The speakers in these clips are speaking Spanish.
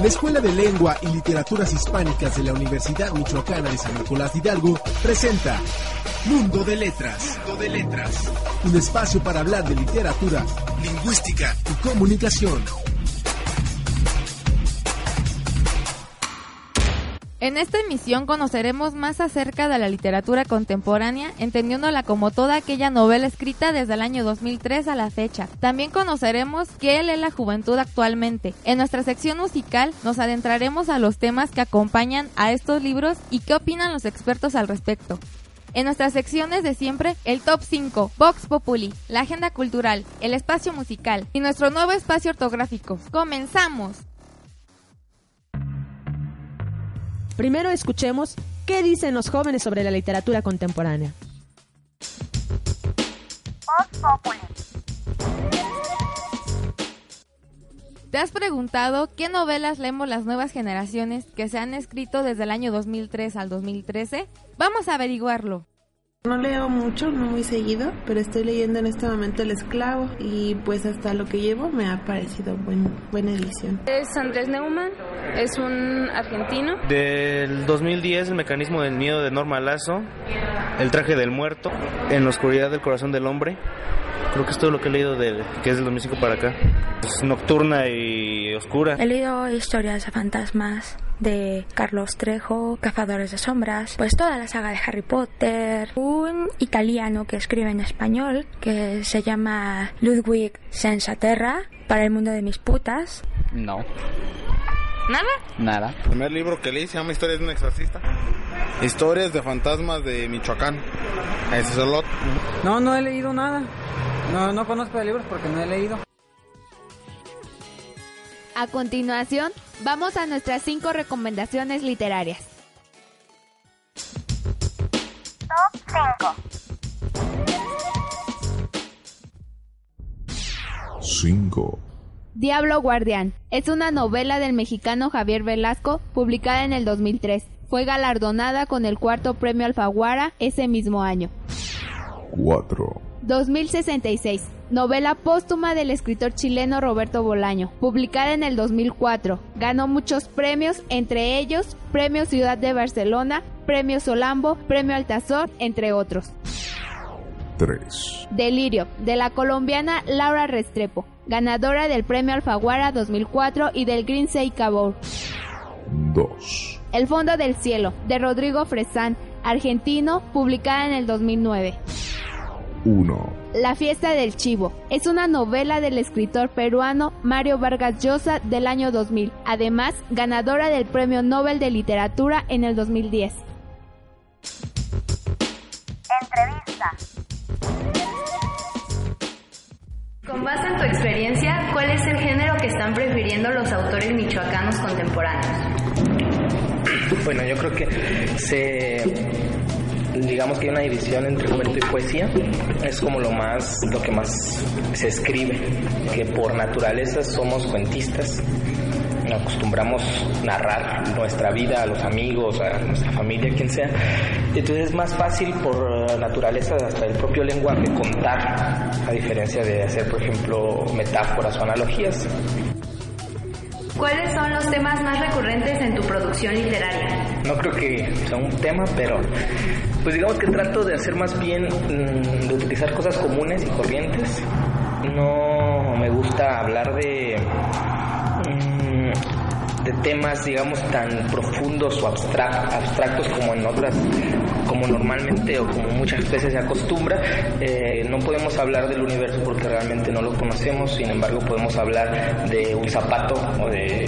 La Escuela de Lengua y Literaturas Hispánicas de la Universidad Michoacana de San Nicolás Hidalgo presenta Mundo de Letras. Mundo de Letras. Un espacio para hablar de literatura, lingüística y comunicación. En esta emisión conoceremos más acerca de la literatura contemporánea, entendiéndola como toda aquella novela escrita desde el año 2003 a la fecha. También conoceremos qué es la juventud actualmente. En nuestra sección musical nos adentraremos a los temas que acompañan a estos libros y qué opinan los expertos al respecto. En nuestras secciones de siempre, el Top 5, Vox Populi, la agenda cultural, el espacio musical y nuestro nuevo espacio ortográfico. ¡Comenzamos! Primero escuchemos qué dicen los jóvenes sobre la literatura contemporánea. ¿Te has preguntado qué novelas leemos las nuevas generaciones que se han escrito desde el año 2003 al 2013? Vamos a averiguarlo. No leo mucho, no muy seguido, pero estoy leyendo en este momento El Esclavo y pues hasta lo que llevo me ha parecido buen, buena edición. Es Andrés Neumann, es un argentino. Del 2010 El mecanismo del miedo de Norma Lazo, El traje del muerto, En la oscuridad del corazón del hombre. Creo que es todo lo que he leído de, que es del 2005 para acá. Es nocturna y oscura. He leído historias de fantasmas de Carlos Trejo, Cazadores de Sombras, pues toda la saga de Harry Potter, un italiano que escribe en español que se llama Ludwig Sensaterra para el mundo de mis putas. No. ¿Nada? Nada. El primer libro que leí se llama Historias de un exorcista. Historias de fantasmas de Michoacán. Ese es el lot. No, no he leído nada. No, no conozco de libros porque no he leído. A continuación, vamos a nuestras cinco recomendaciones literarias. Top 5. 5. Diablo Guardián es una novela del mexicano Javier Velasco publicada en el 2003. Fue galardonada con el cuarto premio Alfaguara ese mismo año. 4. 2066, novela póstuma del escritor chileno Roberto Bolaño, publicada en el 2004. Ganó muchos premios, entre ellos Premio Ciudad de Barcelona, Premio Solambo, Premio Altazor, entre otros. 3. Delirio, de la colombiana Laura Restrepo, ganadora del Premio Alfaguara 2004 y del Green Sea Cabor. 2. El Fondo del Cielo, de Rodrigo Fresán, argentino, publicada en el 2009. 1. La fiesta del chivo es una novela del escritor peruano Mario Vargas Llosa del año 2000, además ganadora del Premio Nobel de Literatura en el 2010. Entrevista. Con base en tu experiencia, ¿cuál es el género que están prefiriendo los autores michoacanos contemporáneos? Bueno, yo creo que se digamos que hay una división entre cuento y poesía es como lo más lo que más se escribe que por naturaleza somos cuentistas acostumbramos narrar nuestra vida a los amigos, a nuestra familia, quien sea. Entonces es más fácil por naturaleza hasta el propio lenguaje contar, a diferencia de hacer, por ejemplo, metáforas o analogías. ¿Cuáles son los temas más recurrentes en tu producción literaria? No creo que sea un tema, pero pues digamos que trato de hacer más bien mm, de utilizar cosas comunes y corrientes. No me gusta hablar de mm, de temas, digamos, tan profundos o abstractos como en otras, como normalmente o como muchas veces se acostumbra. Eh, no podemos hablar del universo porque realmente no lo conocemos, sin embargo podemos hablar de un zapato o de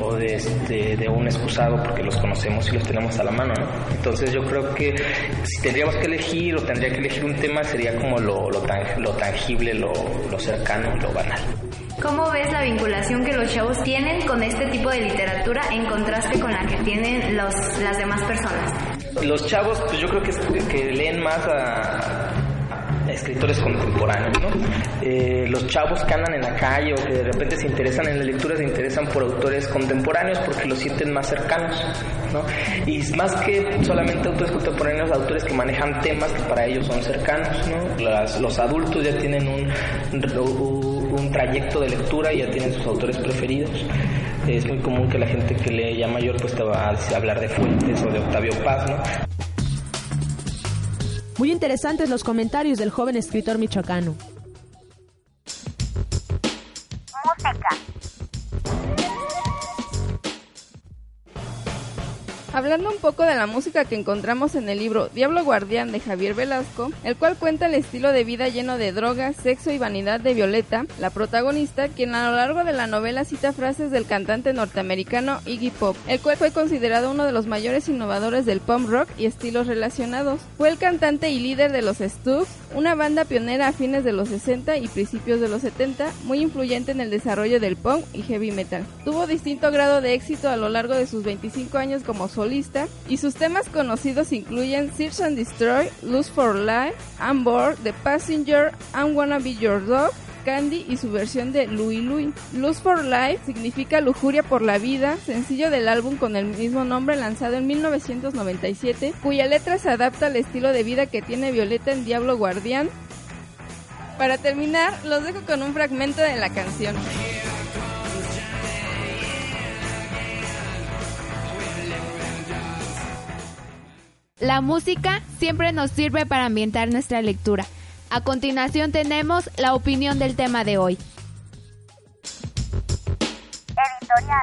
o de, este, de un excusado porque los conocemos y los tenemos a la mano. ¿no? Entonces yo creo que si tendríamos que elegir o tendría que elegir un tema sería como lo, lo, lo tangible, lo, lo cercano, lo banal. ¿Cómo ves la vinculación que los chavos tienen con este tipo de literatura en contraste con la que tienen los, las demás personas? Los chavos, pues yo creo que, que leen más a, escritores contemporáneos, ¿no? Eh, los chavos que andan en la calle o que de repente se interesan en la lectura se interesan por autores contemporáneos porque los sienten más cercanos, ¿no? Y más que solamente autores contemporáneos, autores que manejan temas que para ellos son cercanos, ¿no? Las, los adultos ya tienen un, un trayecto de lectura y ya tienen sus autores preferidos. Es muy común que la gente que lee ya mayor pues te va a hablar de Fuentes o de Octavio Paz, ¿no? Muy interesantes los comentarios del joven escritor michoacano. Música. Hablando un poco de la música que encontramos en el libro Diablo Guardián de Javier Velasco, el cual cuenta el estilo de vida lleno de drogas, sexo y vanidad de Violeta, la protagonista, quien a lo largo de la novela cita frases del cantante norteamericano Iggy Pop, el cual fue considerado uno de los mayores innovadores del punk rock y estilos relacionados. Fue el cantante y líder de los Stooges, una banda pionera a fines de los 60 y principios de los 70, muy influyente en el desarrollo del punk y heavy metal. Tuvo distinto grado de éxito a lo largo de sus 25 años como solista y sus temas conocidos incluyen Search and Destroy, Lose for Life, I'm Bored, The Passenger, I'm Wanna Be Your Dog, Candy y su versión de Louis Louis. Lose for Life significa lujuria por la vida, sencillo del álbum con el mismo nombre lanzado en 1997, cuya letra se adapta al estilo de vida que tiene Violeta en Diablo Guardián. Para terminar, los dejo con un fragmento de la canción. La música siempre nos sirve para ambientar nuestra lectura. A continuación tenemos la opinión del tema de hoy. Editorial.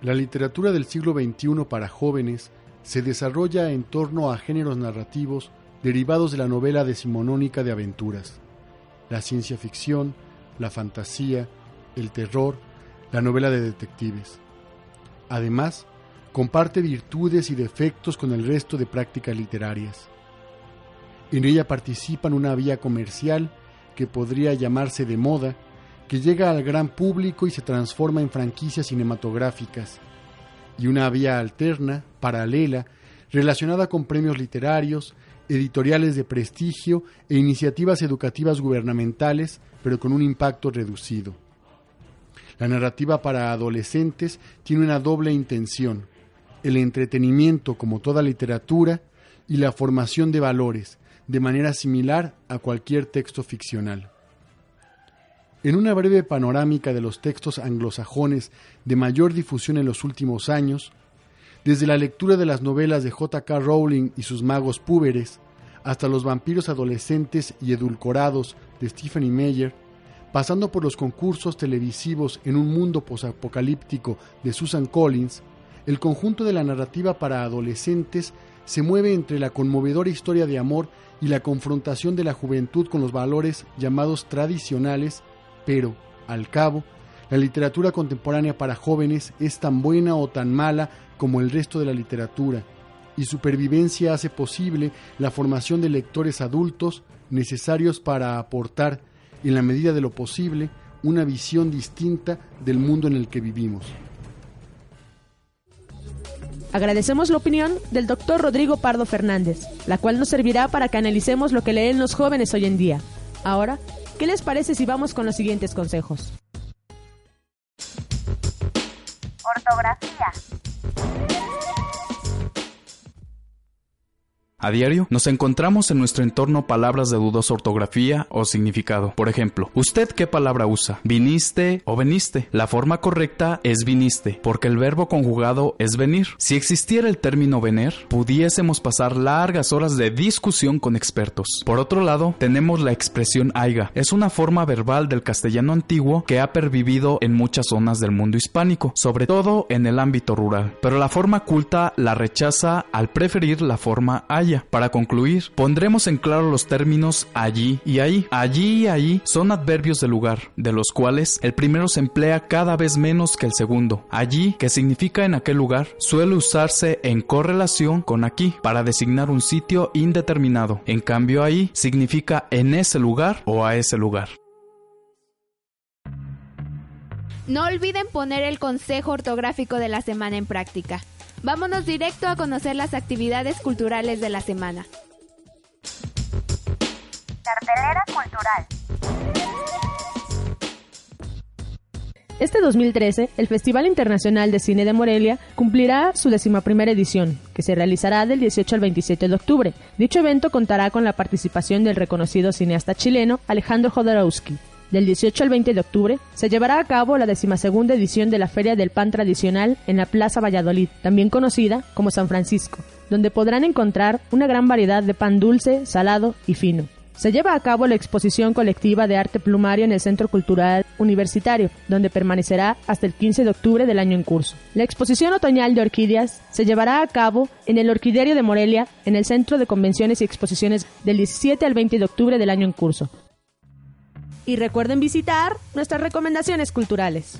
La literatura del siglo XXI para jóvenes se desarrolla en torno a géneros narrativos derivados de la novela decimonónica de aventuras, la ciencia ficción, la fantasía, el terror, la novela de detectives. Además, comparte virtudes y defectos con el resto de prácticas literarias. En ella participan una vía comercial que podría llamarse de moda, que llega al gran público y se transforma en franquicias cinematográficas, y una vía alterna, paralela, relacionada con premios literarios, editoriales de prestigio e iniciativas educativas gubernamentales, pero con un impacto reducido. La narrativa para adolescentes tiene una doble intención, el entretenimiento como toda literatura y la formación de valores, de manera similar a cualquier texto ficcional. En una breve panorámica de los textos anglosajones de mayor difusión en los últimos años, desde la lectura de las novelas de J.K. Rowling y sus magos púberes, hasta los vampiros adolescentes y edulcorados de Stephanie Meyer, pasando por los concursos televisivos en un mundo posapocalíptico de Susan Collins, el conjunto de la narrativa para adolescentes se mueve entre la conmovedora historia de amor y la confrontación de la juventud con los valores llamados tradicionales, pero, al cabo, la literatura contemporánea para jóvenes es tan buena o tan mala como el resto de la literatura, y supervivencia hace posible la formación de lectores adultos necesarios para aportar, en la medida de lo posible, una visión distinta del mundo en el que vivimos. Agradecemos la opinión del doctor Rodrigo Pardo Fernández, la cual nos servirá para que analicemos lo que leen los jóvenes hoy en día. Ahora, ¿qué les parece si vamos con los siguientes consejos? A diario nos encontramos en nuestro entorno palabras de dudosa ortografía o significado. Por ejemplo, ¿usted qué palabra usa? ¿Viniste o veniste? La forma correcta es viniste, porque el verbo conjugado es venir. Si existiera el término vener, pudiésemos pasar largas horas de discusión con expertos. Por otro lado, tenemos la expresión aiga. Es una forma verbal del castellano antiguo que ha pervivido en muchas zonas del mundo hispánico, sobre todo en el ámbito rural. Pero la forma culta la rechaza al preferir la forma haya. Para concluir, pondremos en claro los términos allí y ahí. Allí y ahí son adverbios de lugar, de los cuales el primero se emplea cada vez menos que el segundo. Allí, que significa en aquel lugar, suele usarse en correlación con aquí para designar un sitio indeterminado. En cambio ahí significa en ese lugar o a ese lugar. No olviden poner el consejo ortográfico de la semana en práctica. Vámonos directo a conocer las actividades culturales de la semana. Cartelera cultural. Este 2013, el Festival Internacional de Cine de Morelia cumplirá su decimaprimera edición, que se realizará del 18 al 27 de octubre. Dicho evento contará con la participación del reconocido cineasta chileno Alejandro Jodorowsky. Del 18 al 20 de octubre se llevará a cabo la decimasegunda edición de la Feria del Pan Tradicional en la Plaza Valladolid, también conocida como San Francisco, donde podrán encontrar una gran variedad de pan dulce, salado y fino. Se lleva a cabo la exposición colectiva de arte plumario en el Centro Cultural Universitario, donde permanecerá hasta el 15 de octubre del año en curso. La exposición otoñal de orquídeas se llevará a cabo en el Orquiderio de Morelia, en el Centro de Convenciones y Exposiciones del 17 al 20 de octubre del año en curso. Y recuerden visitar nuestras recomendaciones culturales.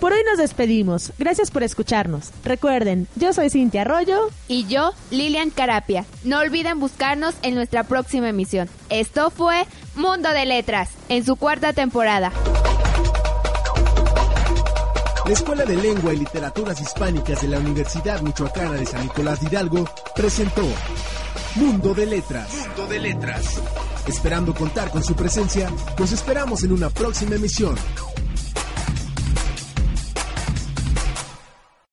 Por hoy nos despedimos. Gracias por escucharnos. Recuerden, yo soy Cintia Arroyo. Y yo, Lilian Carapia. No olviden buscarnos en nuestra próxima emisión. Esto fue Mundo de Letras, en su cuarta temporada. La Escuela de Lengua y Literaturas Hispánicas de la Universidad Michoacana de San Nicolás de Hidalgo presentó Mundo de Letras. Mundo de Letras. Esperando contar con su presencia, nos esperamos en una próxima emisión.